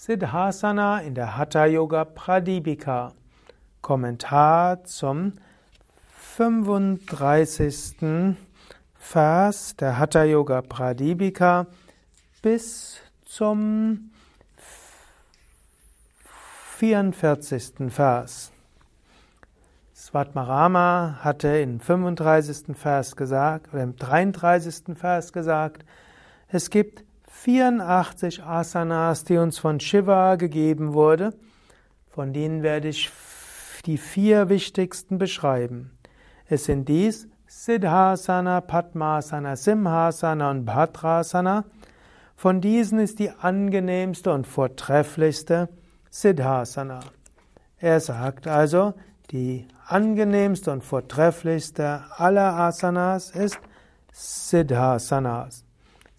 Siddhasana in der Hatha Yoga Pradipika. Kommentar zum 35. Vers der Hatha Yoga Pradipika bis zum 44. Vers. Svatmarama hatte im 35. Vers gesagt, oder im 33. Vers gesagt, es gibt 84 Asanas, die uns von Shiva gegeben wurde. Von denen werde ich die vier wichtigsten beschreiben. Es sind dies Siddhasana, Padmasana, Simhasana und Bhadrasana. Von diesen ist die angenehmste und vortrefflichste Siddhasana. Er sagt also, die angenehmste und vortrefflichste aller Asanas ist Siddhasanas.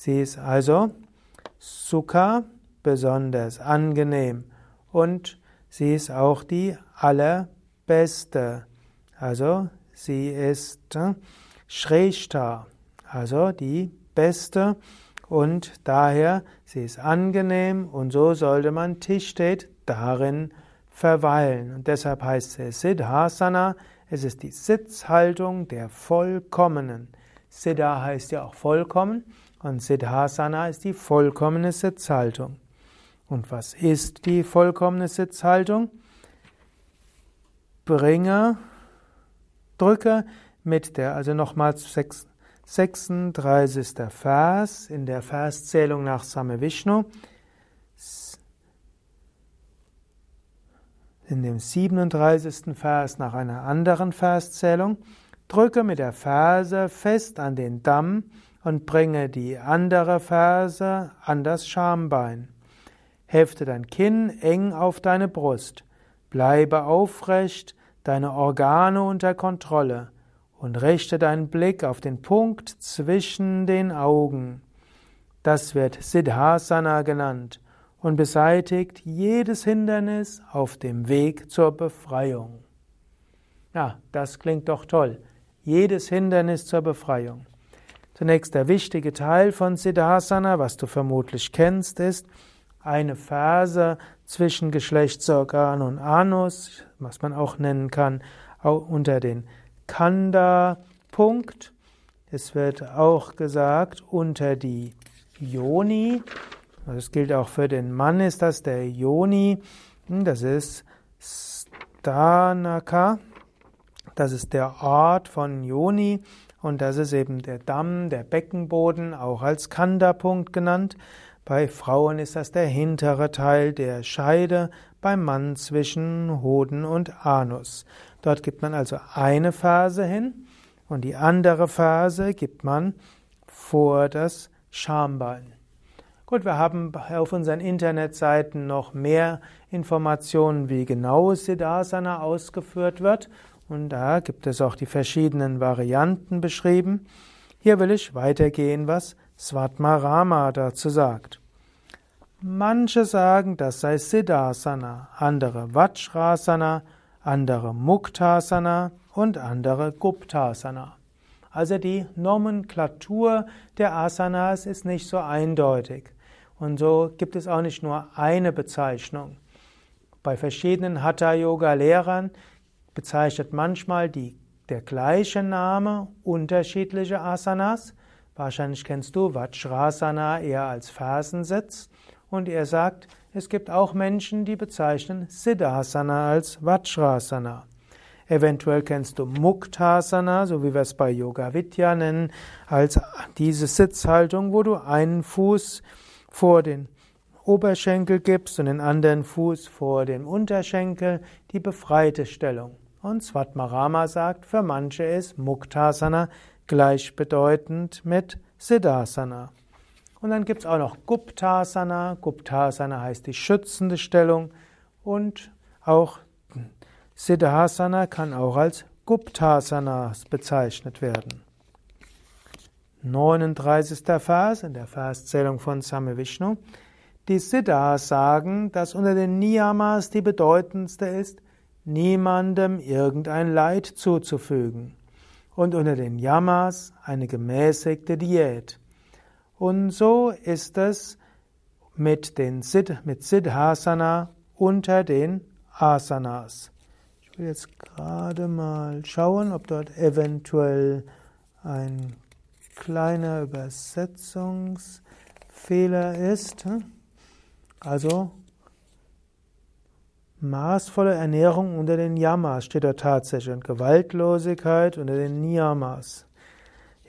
Sie ist also Sukha besonders angenehm und sie ist auch die allerbeste. Also sie ist äh, Shrestha, also die beste und daher sie ist angenehm und so sollte man Tischtet darin verweilen. Und deshalb heißt es Siddhasana, es ist die Sitzhaltung der Vollkommenen. Siddha heißt ja auch vollkommen und Siddhasana ist die vollkommene Sitzhaltung. Und was ist die vollkommene Sitzhaltung? Bringe, drücke mit der, also nochmals 36. Vers in der Verszählung nach Same Vishnu. In dem 37. Vers nach einer anderen Verszählung. Drücke mit der Ferse fest an den Damm und bringe die andere Ferse an das Schambein. Hefte dein Kinn eng auf deine Brust. Bleibe aufrecht, deine Organe unter Kontrolle und richte deinen Blick auf den Punkt zwischen den Augen. Das wird Siddhasana genannt und beseitigt jedes Hindernis auf dem Weg zur Befreiung. Ja, das klingt doch toll. Jedes Hindernis zur Befreiung. Zunächst der wichtige Teil von Siddhasana, was du vermutlich kennst, ist eine Phase zwischen Geschlechtsorgan und Anus, was man auch nennen kann, unter den Kanda-Punkt. Es wird auch gesagt unter die Yoni. Das gilt auch für den Mann, ist das der Yoni. Das ist Stanaka. Das ist der Ort von Yoni. Und das ist eben der Damm, der Beckenboden, auch als Kanda-Punkt genannt. Bei Frauen ist das der hintere Teil der Scheide, beim Mann zwischen Hoden und Anus. Dort gibt man also eine Phase hin und die andere Phase gibt man vor das Schambein. Gut, wir haben auf unseren Internetseiten noch mehr Informationen, wie genau Siddhasana ausgeführt wird und da gibt es auch die verschiedenen Varianten beschrieben. Hier will ich weitergehen, was Svatmarama dazu sagt. Manche sagen, das sei Siddhasana, andere Vajrasana, andere Muktasana und andere Guptasana. Also die Nomenklatur der Asanas ist nicht so eindeutig. Und so gibt es auch nicht nur eine Bezeichnung. Bei verschiedenen Hatha-Yoga-Lehrern bezeichnet manchmal die, der gleiche Name unterschiedliche Asanas. Wahrscheinlich kennst du Vajrasana eher als Fersensitz. Und er sagt, es gibt auch Menschen, die bezeichnen Siddhasana als Vajrasana. Eventuell kennst du Muktasana, so wie wir es bei Yoga Vidya nennen, als diese Sitzhaltung, wo du einen Fuß vor den Oberschenkel gibst und den anderen Fuß vor dem Unterschenkel, die befreite Stellung. Und Svatmarama sagt, für manche ist Muktasana gleichbedeutend mit Siddhasana. Und dann gibt es auch noch Guptasana. Guptasana heißt die schützende Stellung. Und auch Siddhasana kann auch als Guptasana bezeichnet werden. 39. Vers in der Verszählung von Same Vishnu. Die Siddhas sagen, dass unter den Niyamas die bedeutendste ist niemandem irgendein Leid zuzufügen und unter den Yamas eine gemäßigte Diät. Und so ist es mit, den Sid, mit Siddhasana unter den Asanas. Ich will jetzt gerade mal schauen, ob dort eventuell ein kleiner Übersetzungsfehler ist. Also maßvolle Ernährung unter den Yamas steht da tatsächlich und Gewaltlosigkeit unter den Niyamas.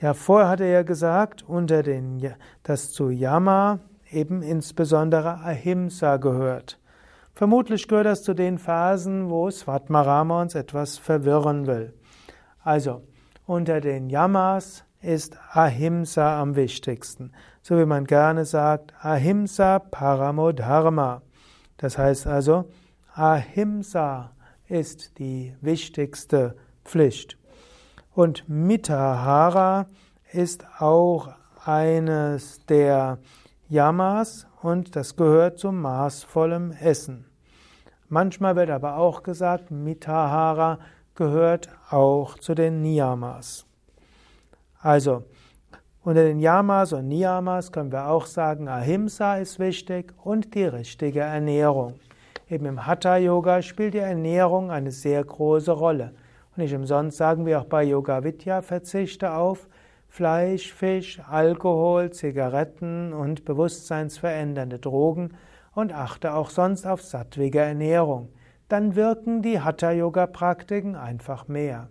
Ja, vorher hat er ja gesagt, unter den, dass zu Yama eben insbesondere Ahimsa gehört. Vermutlich gehört das zu den Phasen, wo Svatmarama uns etwas verwirren will. Also, unter den Yamas ist Ahimsa am wichtigsten. So wie man gerne sagt, Ahimsa Paramodharma. Das heißt also, Ahimsa ist die wichtigste Pflicht. Und Mitahara ist auch eines der Yamas und das gehört zum maßvollem Essen. Manchmal wird aber auch gesagt, Mitahara gehört auch zu den Niyamas. Also, unter den Yamas und Niyamas können wir auch sagen, Ahimsa ist wichtig und die richtige Ernährung. Eben im Hatha Yoga spielt die Ernährung eine sehr große Rolle. Nicht umsonst sagen wir auch bei Yoga Vidya, verzichte auf Fleisch, Fisch, Alkohol, Zigaretten und bewusstseinsverändernde Drogen und achte auch sonst auf sattwige Ernährung. Dann wirken die Hatha-Yoga-Praktiken einfach mehr.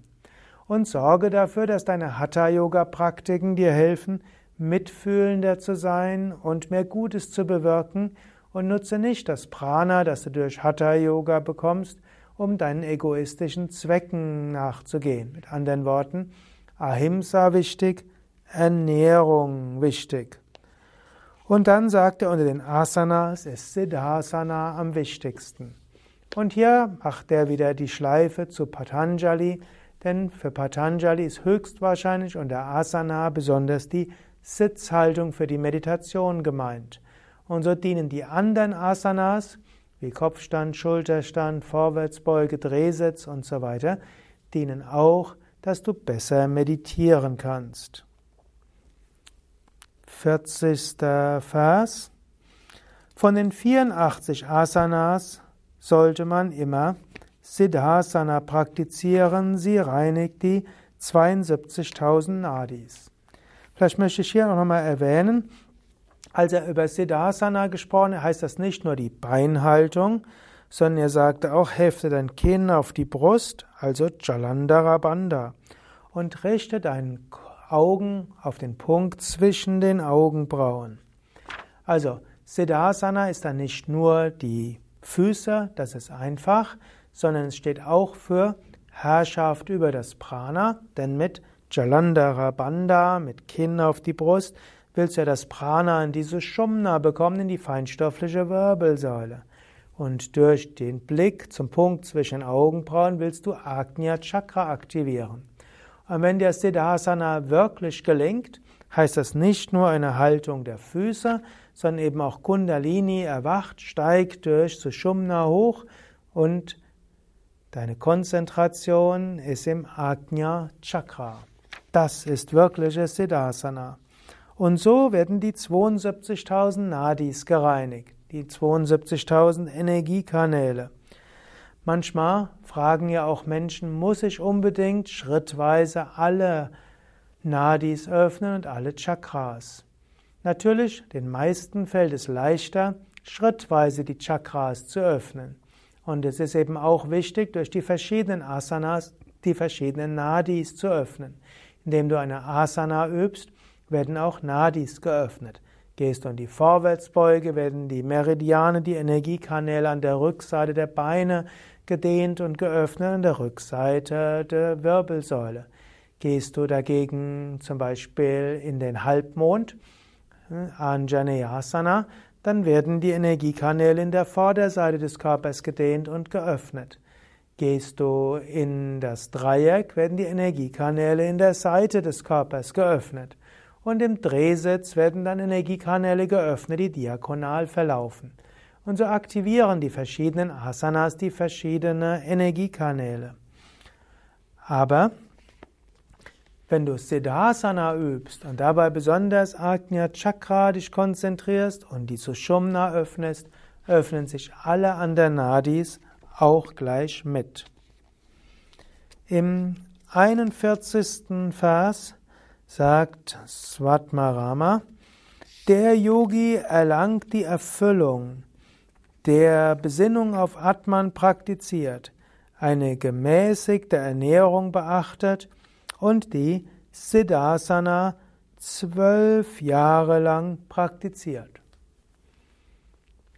Und sorge dafür, dass deine Hatha-Yoga-Praktiken dir helfen, mitfühlender zu sein und mehr Gutes zu bewirken und nutze nicht das Prana, das du durch Hatha-Yoga bekommst, um deinen egoistischen Zwecken nachzugehen. Mit anderen Worten, Ahimsa wichtig, Ernährung wichtig. Und dann sagt er, unter den Asanas ist Siddhasana am wichtigsten. Und hier macht er wieder die Schleife zu Patanjali, denn für Patanjali ist höchstwahrscheinlich unter Asana besonders die Sitzhaltung für die Meditation gemeint. Und so dienen die anderen Asanas, wie Kopfstand, Schulterstand, Vorwärtsbeuge, Drehsitz und so weiter, dienen auch, dass du besser meditieren kannst. 40. Vers. Von den 84 Asanas sollte man immer Siddhasana praktizieren. Sie reinigt die 72.000 Nadis. Vielleicht möchte ich hier noch einmal erwähnen, als er über Siddhasana gesprochen hat, heißt das nicht nur die Beinhaltung, sondern er sagte auch, hefte dein Kinn auf die Brust, also Jalandhara und richte deine Augen auf den Punkt zwischen den Augenbrauen. Also, Siddhasana ist dann nicht nur die Füße, das ist einfach, sondern es steht auch für Herrschaft über das Prana, denn mit Jalandhara mit Kinn auf die Brust, willst du ja das Prana in diese Shumna bekommen, in die feinstoffliche Wirbelsäule. Und durch den Blick zum Punkt zwischen Augenbrauen willst du Agnya Chakra aktivieren. Und wenn dir Siddhasana wirklich gelingt, heißt das nicht nur eine Haltung der Füße, sondern eben auch Kundalini erwacht, steigt durch Sushumna hoch und deine Konzentration ist im Agnya Chakra. Das ist wirkliches Siddhasana. Und so werden die 72.000 Nadis gereinigt, die 72.000 Energiekanäle. Manchmal fragen ja auch Menschen, muss ich unbedingt schrittweise alle Nadis öffnen und alle Chakras? Natürlich, den meisten fällt es leichter, schrittweise die Chakras zu öffnen. Und es ist eben auch wichtig, durch die verschiedenen Asanas die verschiedenen Nadis zu öffnen. Indem du eine Asana übst, werden auch Nadis geöffnet. Gehst du in die Vorwärtsbeuge, werden die Meridiane, die Energiekanäle an der Rückseite der Beine gedehnt und geöffnet, an der Rückseite der Wirbelsäule. Gehst du dagegen zum Beispiel in den Halbmond, hm, Anjaneyasana, dann werden die Energiekanäle in der Vorderseite des Körpers gedehnt und geöffnet. Gehst du in das Dreieck, werden die Energiekanäle in der Seite des Körpers geöffnet und im Drehsitz werden dann Energiekanäle geöffnet, die diagonal verlaufen. Und so aktivieren die verschiedenen Asanas die verschiedenen Energiekanäle. Aber Wenn du Siddhasana übst und dabei besonders Ajna Chakra dich konzentrierst und die Sushumna öffnest, öffnen sich alle anderen Nadis auch gleich mit. Im 41. Vers sagt Svatmarama, der Yogi erlangt die Erfüllung, der Besinnung auf Atman praktiziert, eine gemäßigte Ernährung beachtet und die Siddhasana zwölf Jahre lang praktiziert.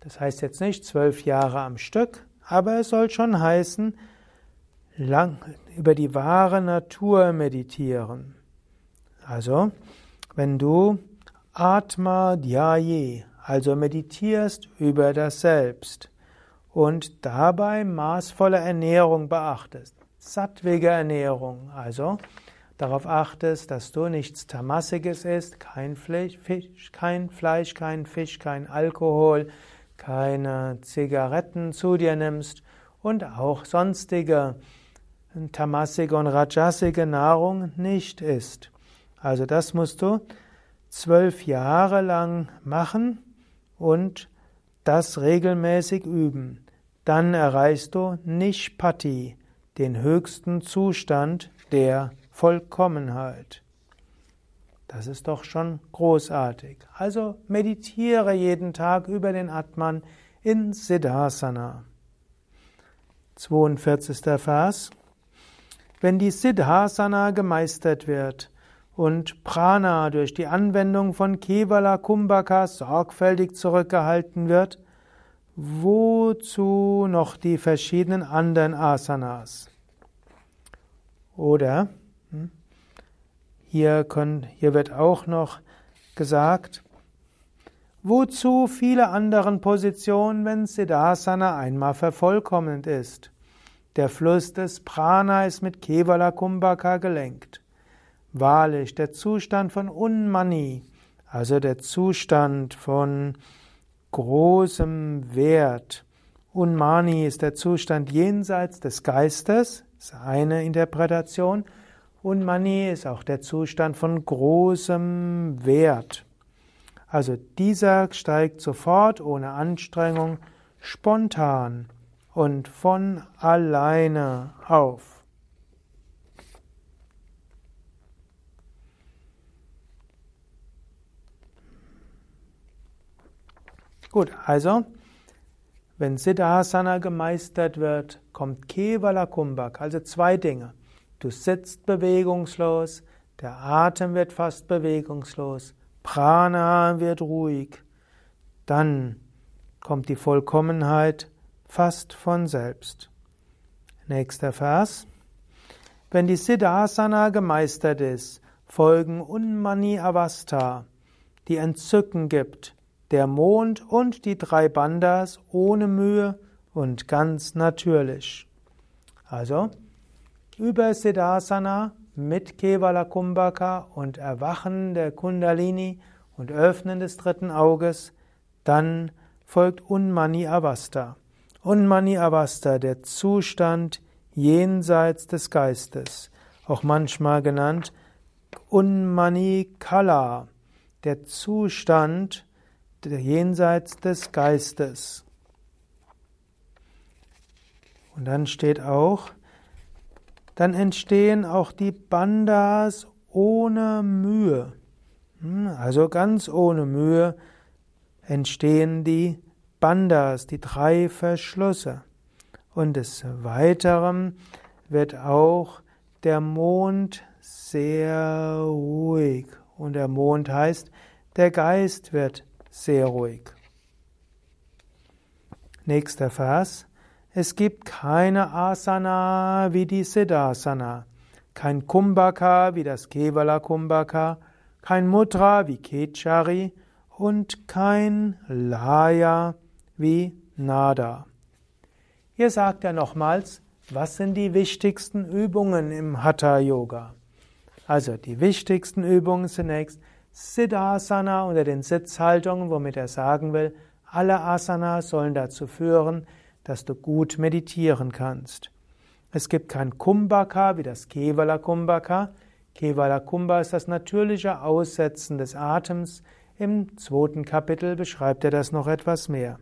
Das heißt jetzt nicht zwölf Jahre am Stück, aber es soll schon heißen, lang über die wahre Natur meditieren. Also, wenn du Atma Dhyaye, also meditierst über das Selbst und dabei maßvolle Ernährung beachtest, sattwige Ernährung, also darauf achtest, dass du nichts Tamassiges isst, kein Fleisch, Fisch, kein Fleisch, kein Fisch, kein Alkohol, keine Zigaretten zu dir nimmst und auch sonstige tamassige und rajasige Nahrung nicht isst. Also das musst du zwölf Jahre lang machen und das regelmäßig üben. Dann erreichst du Nishpati, den höchsten Zustand der Vollkommenheit. Das ist doch schon großartig. Also meditiere jeden Tag über den Atman in Siddhasana. 42. Vers. Wenn die Siddhasana gemeistert wird und Prana durch die Anwendung von Kevala Kumbhaka sorgfältig zurückgehalten wird, wozu noch die verschiedenen anderen Asanas? Oder hm, hier, können, hier wird auch noch gesagt, wozu viele anderen Positionen, wenn Siddhasana einmal vervollkommnet ist. Der Fluss des Prana ist mit Kevala Kumbhaka gelenkt. Wahrlich, der Zustand von Unmani, also der Zustand von großem Wert. Unmani ist der Zustand jenseits des Geistes, ist eine Interpretation. Und Mani ist auch der Zustand von großem Wert. Also dieser steigt sofort ohne Anstrengung spontan und von alleine auf. Gut, also wenn Siddhasana gemeistert wird, kommt Kevala Kumbhak, also zwei Dinge. Du sitzt bewegungslos, der Atem wird fast bewegungslos, Prana wird ruhig. Dann kommt die Vollkommenheit fast von selbst. Nächster Vers. Wenn die Siddhasana gemeistert ist, folgen Unmani Avastha, die Entzücken gibt, der Mond und die drei Bandas ohne Mühe und ganz natürlich. Also, über Siddhasana mit Kevala Kumbhaka und Erwachen der Kundalini und Öffnen des dritten Auges, dann folgt Unmani Avasta. Unmani Avasta, der Zustand jenseits des Geistes, auch manchmal genannt Unmani Kala, der Zustand jenseits des Geistes. Und dann steht auch dann entstehen auch die Bandas ohne Mühe. Hm, also ganz ohne Mühe entstehen die Bandas, die drei Verschlüsse. Und des Weiteren wird auch der Mond sehr ruhig. Und der Mond heißt, der Geist wird sehr ruhig. Nächster Vers. Es gibt keine Asana wie die Siddhasana, kein Kumbhaka wie das Kevala Kumbhaka, kein Mudra wie Kechari und kein Laya wie Nada. Hier sagt er nochmals, was sind die wichtigsten Übungen im Hatha Yoga? Also die wichtigsten Übungen zunächst Siddhasana unter den Sitzhaltungen, womit er sagen will, alle Asanas sollen dazu führen, dass du gut meditieren kannst. Es gibt kein Kumbhaka wie das Kevala Kumbhaka. Kevala Kumbha ist das natürliche Aussetzen des Atems. Im zweiten Kapitel beschreibt er das noch etwas mehr.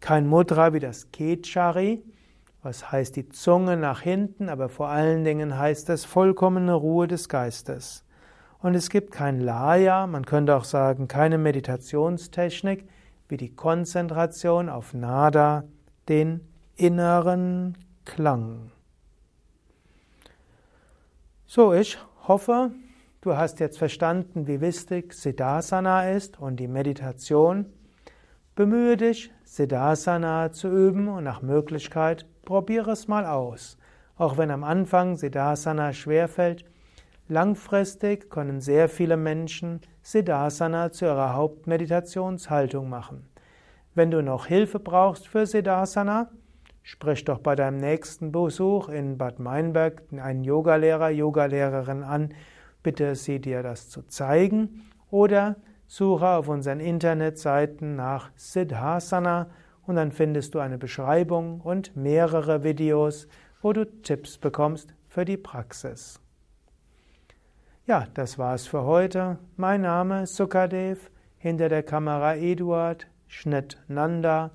Kein Mudra wie das Kechari, was heißt die Zunge nach hinten, aber vor allen Dingen heißt es vollkommene Ruhe des Geistes. Und es gibt kein Laya, man könnte auch sagen, keine Meditationstechnik wie die Konzentration auf Nada, den inneren Klang. So, ich hoffe, du hast jetzt verstanden, wie wichtig Siddhasana ist und die Meditation. Bemühe dich, Siddhasana zu üben und nach Möglichkeit probiere es mal aus. Auch wenn am Anfang Siddhasana schwerfällt, langfristig können sehr viele Menschen Siddhasana zu ihrer Hauptmeditationshaltung machen. Wenn du noch Hilfe brauchst für Siddhasana, sprich doch bei deinem nächsten Besuch in Bad Meinberg einen Yogalehrer, Yogalehrerin an, bitte sie dir das zu zeigen oder suche auf unseren Internetseiten nach Siddhasana und dann findest du eine Beschreibung und mehrere Videos, wo du Tipps bekommst für die Praxis. Ja, das war's für heute. Mein Name ist Sukadev, hinter der Kamera Eduard, Schnitt Nanda,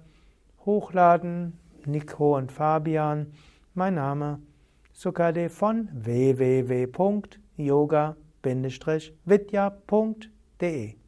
Hochladen Nico und Fabian. Mein Name Sukadev von www.yoga-vidya.de